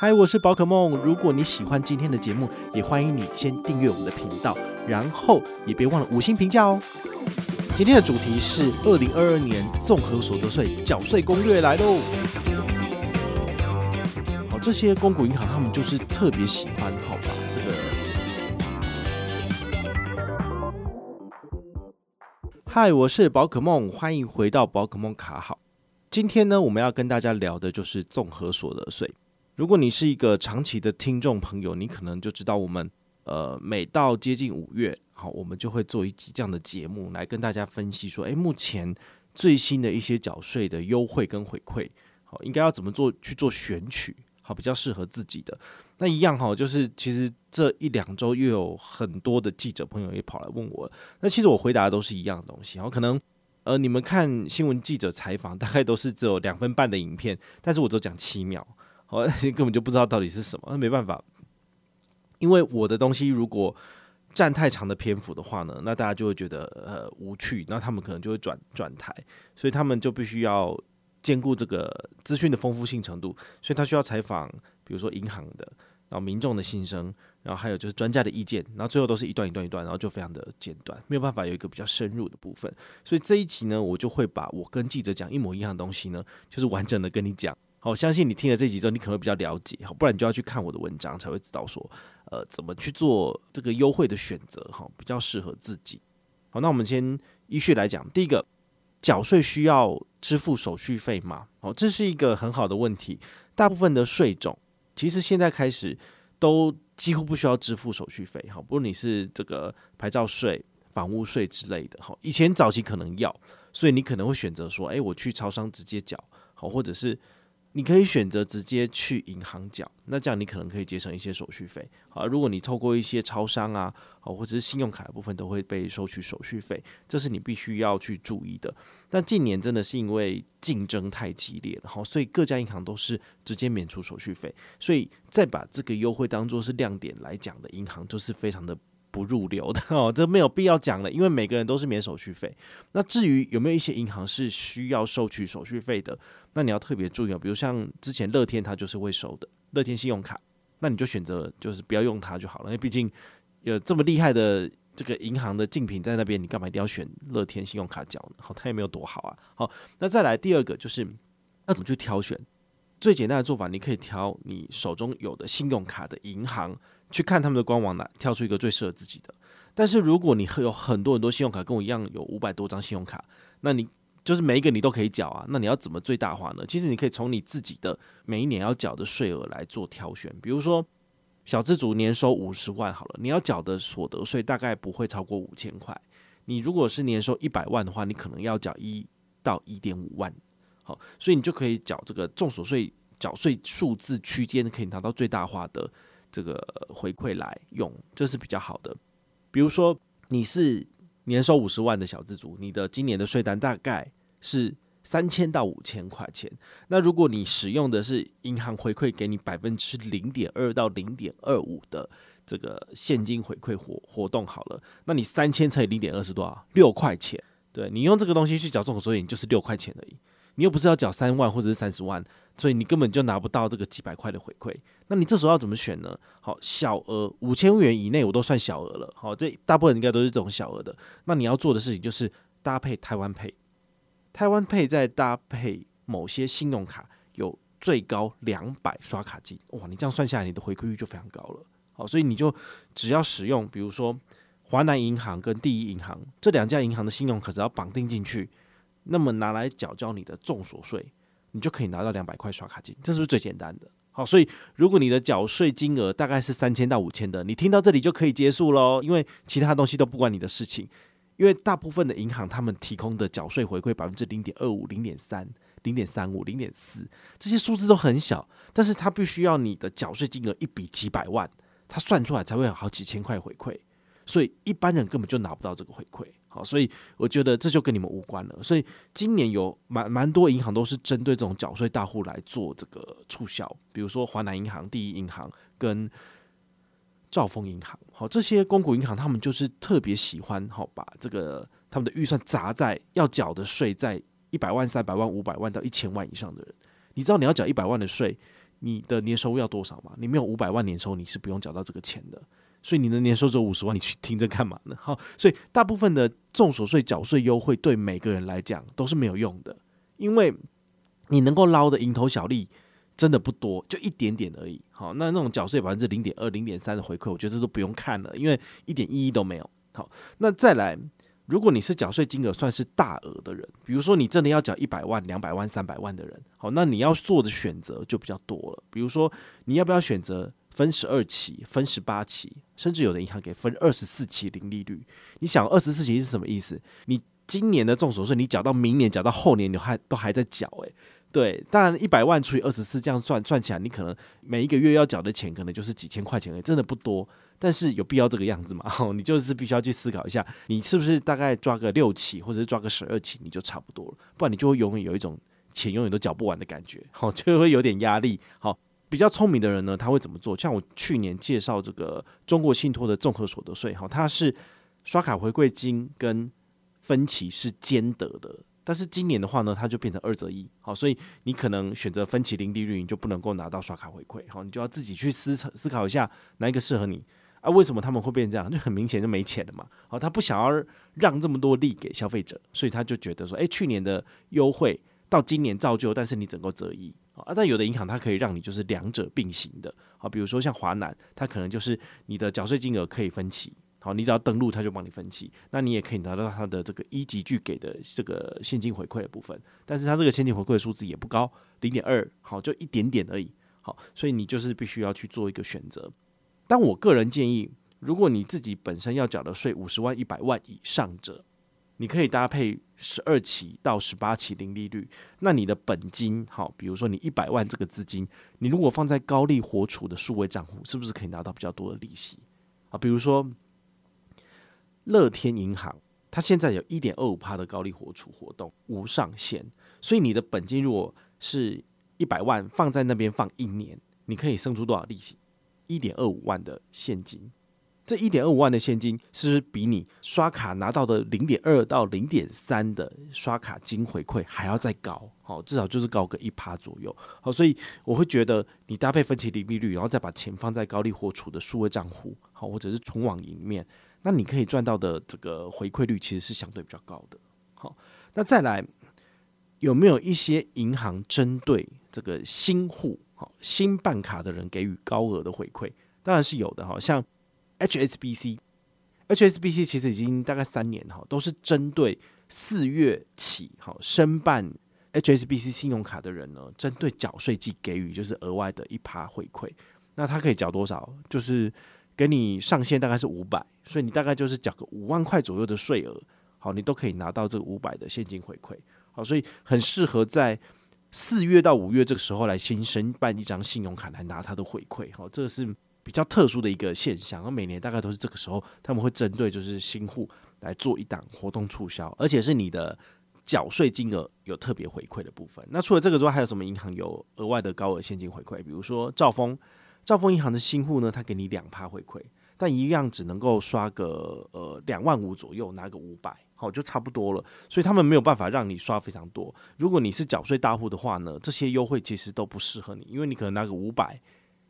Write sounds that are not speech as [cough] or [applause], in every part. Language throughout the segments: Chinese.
嗨，我是宝可梦。如果你喜欢今天的节目，也欢迎你先订阅我们的频道，然后也别忘了五星评价哦。今天的主题是二零二二年综合所得税缴税攻略来喽。好，这些公股银行他们就是特别喜欢，好吧？这个。嗨，我是宝可梦，欢迎回到宝可梦卡好。今天呢，我们要跟大家聊的就是综合所得税。如果你是一个长期的听众朋友，你可能就知道我们呃，每到接近五月，好，我们就会做一集这样的节目来跟大家分析说，诶，目前最新的一些缴税的优惠跟回馈，好，应该要怎么做去做选取，好，比较适合自己的。那一样哈，就是其实这一两周又有很多的记者朋友也跑来问我，那其实我回答的都是一样的东西，然后，可能呃，你们看新闻记者采访大概都是只有两分半的影片，但是我只讲七秒。[laughs] 我根本就不知道到底是什么，那没办法，因为我的东西如果占太长的篇幅的话呢，那大家就会觉得呃无趣，那他们可能就会转转台，所以他们就必须要兼顾这个资讯的丰富性程度，所以他需要采访，比如说银行的，然后民众的心声，然后还有就是专家的意见，然后最后都是一段一段一段，然后就非常的简短，没有办法有一个比较深入的部分，所以这一集呢，我就会把我跟记者讲一模一样的东西呢，就是完整的跟你讲。好，相信你听了这集之后，你可能会比较了解，好，不然你就要去看我的文章才会知道说，呃，怎么去做这个优惠的选择，哈，比较适合自己。好，那我们先依序来讲，第一个，缴税需要支付手续费吗？好，这是一个很好的问题。大部分的税种其实现在开始都几乎不需要支付手续费，哈，不论你是这个牌照税、房屋税之类的，哈，以前早期可能要，所以你可能会选择说，诶，我去超商直接缴，好，或者是。你可以选择直接去银行缴，那这样你可能可以节省一些手续费。好，如果你透过一些超商啊，好，或者是信用卡的部分都会被收取手续费，这是你必须要去注意的。但近年真的是因为竞争太激烈然后，所以各家银行都是直接免除手续费，所以再把这个优惠当做是亮点来讲的银行，就是非常的。不入流的 [laughs] 哦，这没有必要讲了，因为每个人都是免手续费。那至于有没有一些银行是需要收取手续费的，那你要特别注意哦。比如像之前乐天，它就是会收的乐天信用卡，那你就选择就是不要用它就好了，因为毕竟有这么厉害的这个银行的竞品在那边，你干嘛一定要选乐天信用卡缴呢？好，[laughs] 它也没有多好啊。好，那再来第二个就是要怎么去挑选？最简单的做法，你可以挑你手中有的信用卡的银行。去看他们的官网，来跳出一个最适合自己的。但是如果你有很多很多信用卡，跟我一样有五百多张信用卡，那你就是每一个你都可以缴啊。那你要怎么最大化呢？其实你可以从你自己的每一年要缴的税额来做挑选。比如说小资族年收五十万好了，你要缴的所得税大概不会超过五千块。你如果是年收一百万的话，你可能要缴一到一点五万。好，所以你就可以缴这个众所税缴税数字区间，可以拿到最大化的。这个回馈来用，这是比较好的。比如说，你是年收五十万的小资族，你的今年的税单大概是三千到五千块钱。那如果你使用的是银行回馈给你百分之零点二到零点二五的这个现金回馈活活动，好了，那你三千乘以零点二是多少？六块钱。对，你用这个东西去缴综合所得税，就是六块钱而已。你又不是要缴三万或者是三十万，所以你根本就拿不到这个几百块的回馈。那你这时候要怎么选呢？好，小额五千元以内我都算小额了。好，这大部分应该都是这种小额的。那你要做的事情就是搭配台湾配台湾配再搭配某些信用卡，有最高两百刷卡金。哇，你这样算下来，你的回馈率就非常高了。好，所以你就只要使用，比如说华南银行跟第一银行这两家银行的信用卡，只要绑定进去。那么拿来缴交你的重所税，你就可以拿到两百块刷卡金，这是不是最简单的？好，所以如果你的缴税金额大概是三千到五千的，你听到这里就可以结束喽，因为其他东西都不关你的事情。因为大部分的银行他们提供的缴税回馈百分之零点二五、零点三、零点三五、零点四，这些数字都很小，但是它必须要你的缴税金额一笔几百万，它算出来才会有好几千块回馈，所以一般人根本就拿不到这个回馈。好，所以我觉得这就跟你们无关了。所以今年有蛮蛮多银行都是针对这种缴税大户来做这个促销，比如说华南银行、第一银行跟兆丰银行。好，这些公股银行他们就是特别喜欢好把这个他们的预算砸在要缴的税在一百万、三百万、五百万到一千万以上的人。你知道你要缴一百万的税，你的年收入要多少吗？你没有五百万年收，你是不用缴到这个钱的。所以你的年收只有五十万，你去听着干嘛呢？好，所以大部分的重所税缴税优惠对每个人来讲都是没有用的，因为你能够捞的蝇头小利真的不多，就一点点而已。好，那那种缴税百分之零点二、零点三的回馈，我觉得这都不用看了，因为一点意义都没有。好，那再来，如果你是缴税金额算是大额的人，比如说你真的要缴一百万、两百万、三百万的人，好，那你要做的选择就比较多了。比如说你要不要选择？分十二期、分十八期，甚至有的银行给分二十四期零利率。你想二十四期是什么意思？你今年的综所税，你缴到明年，缴到后年，你还都还在缴诶，对，当然一百万除以二十四，这样算算起来，你可能每一个月要缴的钱可能就是几千块钱而已，真的不多。但是有必要这个样子吗？[laughs] 哦，你就是必须要去思考一下，你是不是大概抓个六期，或者是抓个十二期，你就差不多了。不然你就会永远有一种钱永远都缴不完的感觉，好，就会有点压力，好。比较聪明的人呢，他会怎么做？像我去年介绍这个中国信托的综合所得税，哈，它是刷卡回馈金跟分期是兼得的。但是今年的话呢，它就变成二择一，好，所以你可能选择分期零利率，你就不能够拿到刷卡回馈，好，你就要自己去思考思考一下哪一个适合你啊？为什么他们会变成这样？就很明显就没钱了嘛，好，他不想要让这么多利给消费者，所以他就觉得说，诶，去年的优惠到今年照旧，但是你整个择一。啊，但有的银行它可以让你就是两者并行的，好，比如说像华南，它可能就是你的缴税金额可以分期，好，你只要登录它就帮你分期，那你也可以拿到它的这个一级具给的这个现金回馈的部分，但是它这个现金回馈的数字也不高，零点二，好，就一点点而已，好，所以你就是必须要去做一个选择。但我个人建议，如果你自己本身要缴的税五十万、一百万以上者。你可以搭配十二期到十八期零利率，那你的本金好，比如说你一百万这个资金，你如果放在高利活储的数位账户，是不是可以拿到比较多的利息啊？比如说乐天银行，它现在有一点二五趴的高利活储活动，无上限，所以你的本金如果是一百万放在那边放一年，你可以生出多少利息？一点二五万的现金。这一点二五万的现金，是不是比你刷卡拿到的零点二到零点三的刷卡金回馈还要再高？好，至少就是高个一趴左右。好，所以我会觉得你搭配分期零利率，然后再把钱放在高利活储的数位账户，好，或者是存网银里面，那你可以赚到的这个回馈率其实是相对比较高的。好，那再来有没有一些银行针对这个新户、好新办卡的人给予高额的回馈？当然是有的，好像。HSBC，HSBC 其实已经大概三年哈，都是针对四月起哈申办 HSBC 信用卡的人呢，针对缴税季给予就是额外的一趴回馈。那他可以缴多少？就是给你上限大概是五百，所以你大概就是缴个五万块左右的税额，好，你都可以拿到这个五百的现金回馈。好，所以很适合在四月到五月这个时候来新申办一张信用卡来拿它的回馈。好，这是。比较特殊的一个现象，而每年大概都是这个时候，他们会针对就是新户来做一档活动促销，而且是你的缴税金额有特别回馈的部分。那除了这个之外，还有什么银行有额外的高额现金回馈？比如说兆丰，兆丰银行的新户呢，他给你两趴回馈，但一样只能够刷个呃两万五左右，拿个五百，好就差不多了。所以他们没有办法让你刷非常多。如果你是缴税大户的话呢，这些优惠其实都不适合你，因为你可能拿个五百。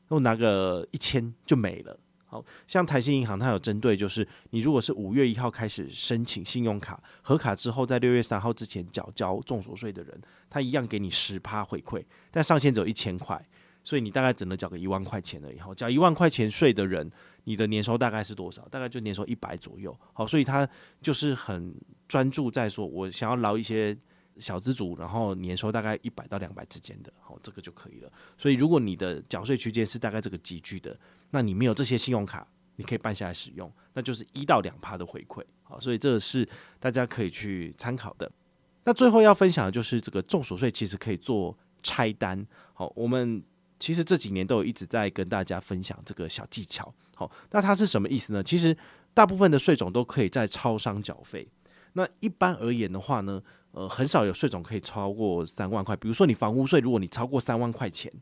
我拿个一千就没了。好像台新银行，它有针对，就是你如果是五月一号开始申请信用卡核卡之后，在六月三号之前缴交综所税的人，他一样给你十趴回馈，但上限只有一千块，所以你大概只能缴个一万块钱而已。好，缴一万块钱税的人，你的年收大概是多少？大概就年收一百左右。好，所以他就是很专注在说，我想要捞一些。小资族，然后年收大概一百到两百之间的，好，这个就可以了。所以，如果你的缴税区间是大概这个级距的，那你没有这些信用卡，你可以办下来使用，那就是一到两趴的回馈，好，所以这个是大家可以去参考的。那最后要分享的就是这个重所税其实可以做拆单，好，我们其实这几年都有一直在跟大家分享这个小技巧，好，那它是什么意思呢？其实大部分的税种都可以在超商缴费，那一般而言的话呢，呃，很少有税种可以超过三万块。比如说，你房屋税，如果你超过三万块钱，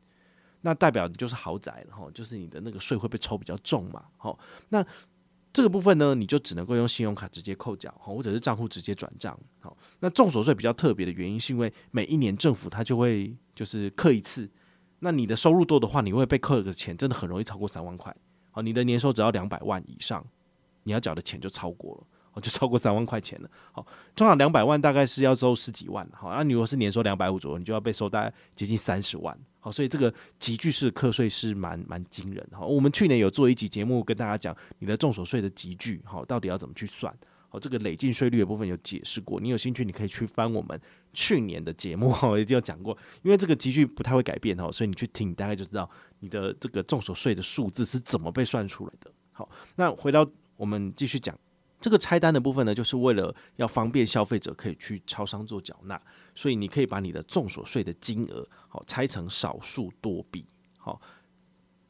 那代表你就是豪宅了哈，就是你的那个税会被抽比较重嘛。好，那这个部分呢，你就只能够用信用卡直接扣缴，或者是账户直接转账。好，那重所税比较特别的原因，是因为每一年政府它就会就是扣一次那你的收入多的话，你会被扣的钱真的很容易超过三万块。好，你的年收只要两百万以上，你要缴的钱就超过了，哦，就超过三万块钱了。好，通常两百万大概是要收十几万。好，那你如果是年收两百五左右，你就要被收大概接近三十万。好，所以这个集聚式课税是蛮蛮惊人的。好，我们去年有做一集节目跟大家讲你的重所税的集聚，好，到底要怎么去算？好，这个累进税率的部分有解释过，你有兴趣你可以去翻我们去年的节目，哈，[laughs] 已经有讲过。因为这个集聚不太会改变，哈，所以你去听，大概就知道你的这个重所税的数字是怎么被算出来的。好，那回到我们继续讲这个拆单的部分呢，就是为了要方便消费者可以去超商做缴纳。所以你可以把你的综所税的金额好拆成少数多笔好，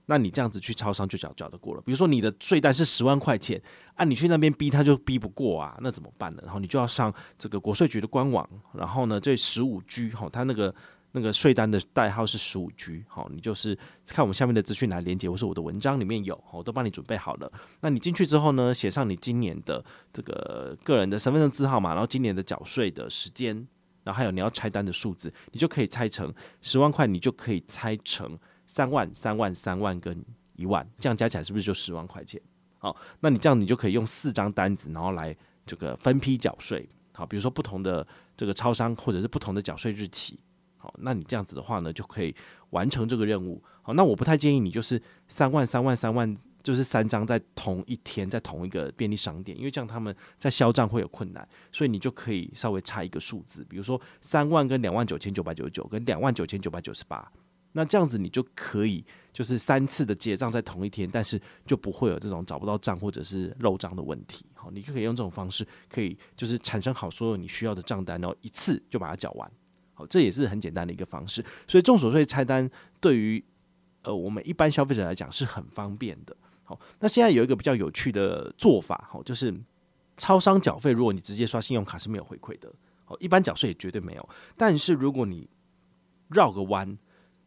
那你这样子去超商就缴缴得过了。比如说你的税单是十万块钱，啊，你去那边逼他就逼不过啊，那怎么办呢？然后你就要上这个国税局的官网，然后呢，这十五 G 哈，它那个那个税单的代号是十五 G 好，你就是看我们下面的资讯来连接，或是我的文章里面有，我都帮你准备好了。那你进去之后呢，写上你今年的这个个人的身份证字号码，然后今年的缴税的时间。然后还有你要拆单的数字，你就可以拆成十万块，你就可以拆成三万、三万、三万跟一万，这样加起来是不是就十万块钱？好，那你这样你就可以用四张单子，然后来这个分批缴税。好，比如说不同的这个超商或者是不同的缴税日期。好，那你这样子的话呢，就可以完成这个任务。好，那我不太建议你就是三万、三万、三万。就是三张在同一天，在同一个便利商店，因为这样他们在销账会有困难，所以你就可以稍微差一个数字，比如说三万跟两万九千九百九十九跟两万九千九百九十八，那这样子你就可以就是三次的结账在同一天，但是就不会有这种找不到账或者是漏账的问题。好，你就可以用这种方式，可以就是产生好所有你需要的账单，然后一次就把它缴完。好，这也是很简单的一个方式。所以综所税拆单对于呃我们一般消费者来讲是很方便的。好，那现在有一个比较有趣的做法，好，就是超商缴费，如果你直接刷信用卡是没有回馈的，好，一般缴税也绝对没有。但是如果你绕个弯，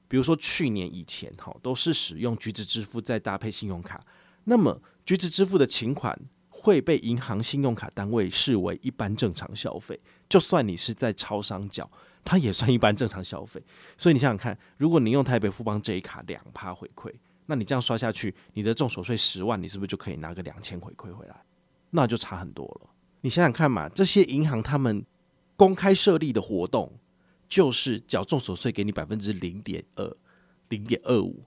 比如说去年以前，好，都是使用橘子支付再搭配信用卡，那么橘子支付的请款会被银行信用卡单位视为一般正常消费，就算你是在超商缴，它也算一般正常消费。所以你想想看，如果你用台北富邦这一卡两趴回馈。那你这样刷下去，你的重所税十万，你是不是就可以拿个两千回馈回来？那就差很多了。你想想看嘛，这些银行他们公开设立的活动，就是缴重所税给你百分之零点二、零点二五、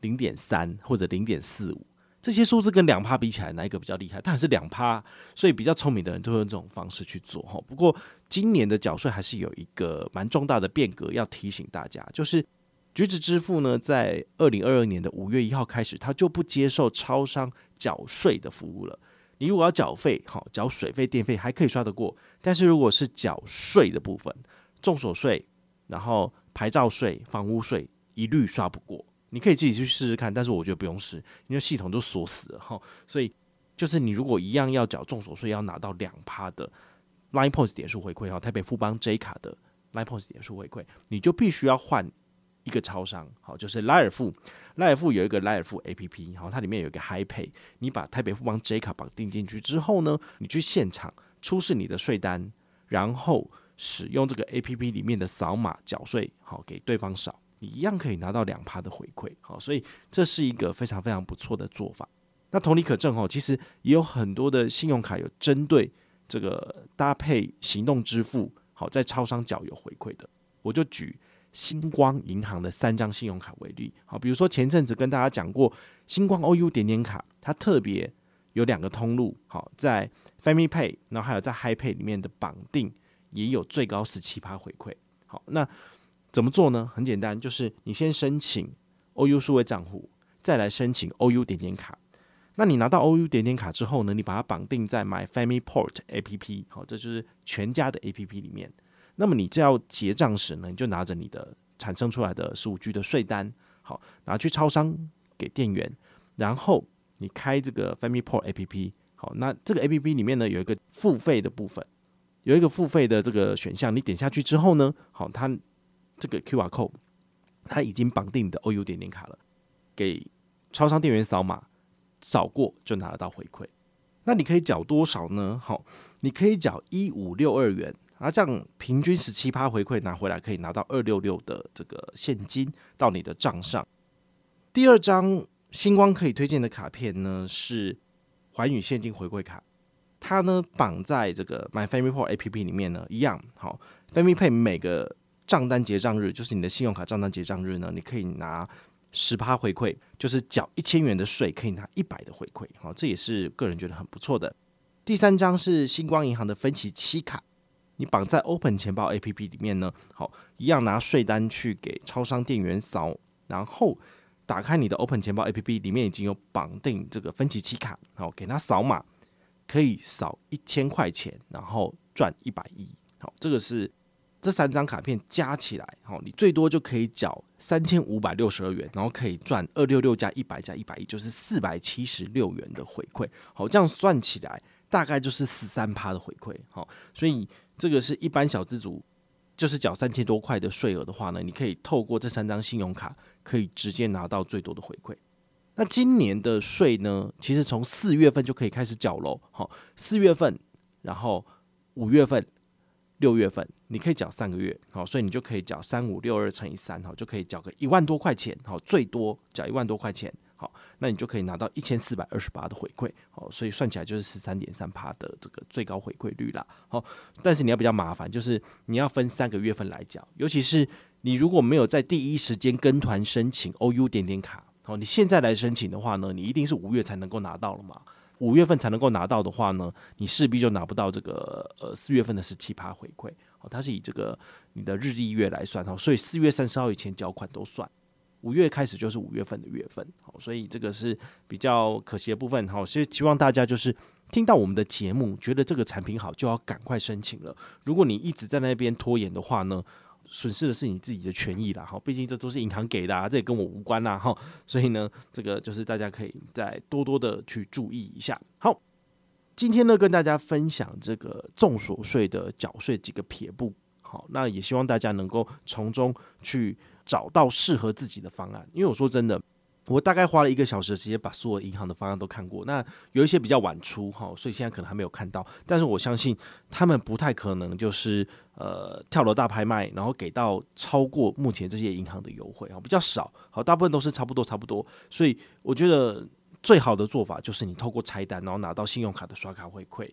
零点三或者零点四五，这些数字跟两趴比起来，哪一个比较厉害？它还是两趴，所以比较聪明的人都会用这种方式去做哈。不过今年的缴税还是有一个蛮重大的变革，要提醒大家，就是。橘子支付呢，在二零二二年的五月一号开始，它就不接受超商缴税的服务了。你如果要缴费，好，缴水费、电费还可以刷得过，但是如果是缴税的部分，重所税、然后牌照税、房屋税，一律刷不过。你可以自己去试试看，但是我觉得不用试，因为系统都锁死了哈。所以就是你如果一样要缴重所税，要拿到两趴的 Line Points 点数回馈哈，台北富邦 J 卡的 Line Points 点数回馈，你就必须要换。一个超商，好，就是莱尔富，莱尔富有一个莱尔富 A P P，好，它里面有一个 Hi Pay，你把台北富邦 J 卡绑定进去之后呢，你去现场出示你的税单，然后使用这个 A P P 里面的扫码缴税，好，给对方扫，你一样可以拿到两趴的回馈，好，所以这是一个非常非常不错的做法。那同理可证，哦，其实也有很多的信用卡有针对这个搭配行动支付，好，在超商缴有回馈的，我就举。星光银行的三张信用卡为例，好，比如说前阵子跟大家讲过，星光 OU 点点卡，它特别有两个通路，好，在 Family Pay，然后还有在 Hi Pay 里面的绑定，也有最高十七趴回馈。好，那怎么做呢？很简单，就是你先申请 OU 数位账户，再来申请 OU 点点卡。那你拿到 OU 点点卡之后呢，你把它绑定在 My Family Port APP，好，这就是全家的 APP 里面。那么你就要结账时呢，你就拿着你的产生出来的十五 G 的税单，好，拿去超商给店员，然后你开这个 FamilyPort APP，好，那这个 APP 里面呢有一个付费的部分，有一个付费的这个选项，你点下去之后呢，好，它这个 QR code 它已经绑定你的 OU 点点卡了，给超商店员扫码，扫过就拿得到回馈。那你可以缴多少呢？好，你可以缴一五六二元。啊这样平均十七趴回馈拿回来，可以拿到二六六的这个现金到你的账上。第二张星光可以推荐的卡片呢，是环宇现金回馈卡，它呢绑在这个 My FamilyPort APP 里面呢，一样好。FamilyPay 每个账单结账日，就是你的信用卡账单结账日呢，你可以拿十趴回馈，就是缴一千元的税可以拿一百的回馈，好，这也是个人觉得很不错的。第三张是星光银行的分期七卡。你绑在 Open 钱包 APP 里面呢，好，一样拿税单去给超商店员扫，然后打开你的 Open 钱包 APP 里面已经有绑定这个分期期卡，好，给他扫码，可以扫一千块钱，然后赚一百一，好，这个是这三张卡片加起来，好，你最多就可以缴三千五百六十二元，然后可以赚二六六加一百加一百一，就是四百七十六元的回馈，好，这样算起来大概就是十三趴的回馈，好，所以。这个是一般小资族，就是缴三千多块的税额的话呢，你可以透过这三张信用卡，可以直接拿到最多的回馈。那今年的税呢，其实从四月份就可以开始缴喽。好，四月份，然后五月份、六月份，你可以缴三个月。好，所以你就可以缴三五六二乘以三，好，就可以缴个一万多块钱。好，最多缴一万多块钱。好，那你就可以拿到一千四百二十八的回馈，好，所以算起来就是十三点三趴的这个最高回馈率啦。好，但是你要比较麻烦，就是你要分三个月份来缴，尤其是你如果没有在第一时间跟团申请 OU 点点卡，好，你现在来申请的话呢，你一定是五月才能够拿到了嘛，五月份才能够拿到的话呢，你势必就拿不到这个呃四月份的十七趴回馈，好，它是以这个你的日历月来算，所以四月三十号以前缴款都算。五月开始就是五月份的月份，好，所以这个是比较可惜的部分，好，所以希望大家就是听到我们的节目，觉得这个产品好，就要赶快申请了。如果你一直在那边拖延的话呢，损失的是你自己的权益啦，哈，毕竟这都是银行给的啊，这也跟我无关啦，哈，所以呢，这个就是大家可以再多多的去注意一下。好，今天呢跟大家分享这个重所税的缴税几个撇步，好，那也希望大家能够从中去。找到适合自己的方案，因为我说真的，我大概花了一个小时的时间把所有银行的方案都看过。那有一些比较晚出哈，所以现在可能还没有看到。但是我相信他们不太可能就是呃跳楼大拍卖，然后给到超过目前这些银行的优惠啊，比较少。好，大部分都是差不多差不多。所以我觉得最好的做法就是你透过拆单，然后拿到信用卡的刷卡回馈，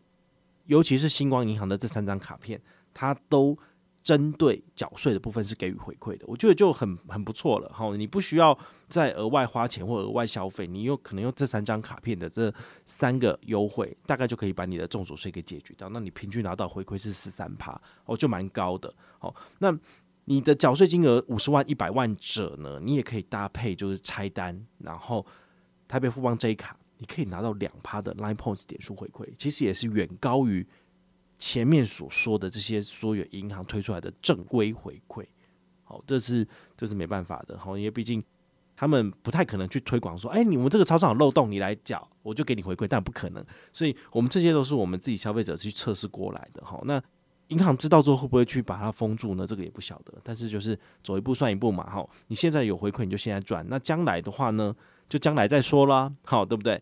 尤其是星光银行的这三张卡片，它都。针对缴税的部分是给予回馈的，我觉得就很很不错了。好，你不需要再额外花钱或额外消费，你有可能用这三张卡片的这三个优惠，大概就可以把你的重所税给解决掉。那你平均拿到回馈是十三趴，哦，就蛮高的。好，那你的缴税金额五十万、一百万者呢，你也可以搭配就是拆单，然后台北富邦 J 卡，你可以拿到两趴的 Line Points 点数回馈，其实也是远高于。前面所说的这些所有银行推出来的正规回馈，好，这是这是没办法的，好，因为毕竟他们不太可能去推广说，哎，你们这个超商有漏洞，你来缴，我就给你回馈，但不可能，所以我们这些都是我们自己消费者去测试过来的，好，那银行知道之后会不会去把它封住呢？这个也不晓得，但是就是走一步算一步嘛，好，你现在有回馈，你就现在赚，那将来的话呢，就将来再说啦，好，对不对？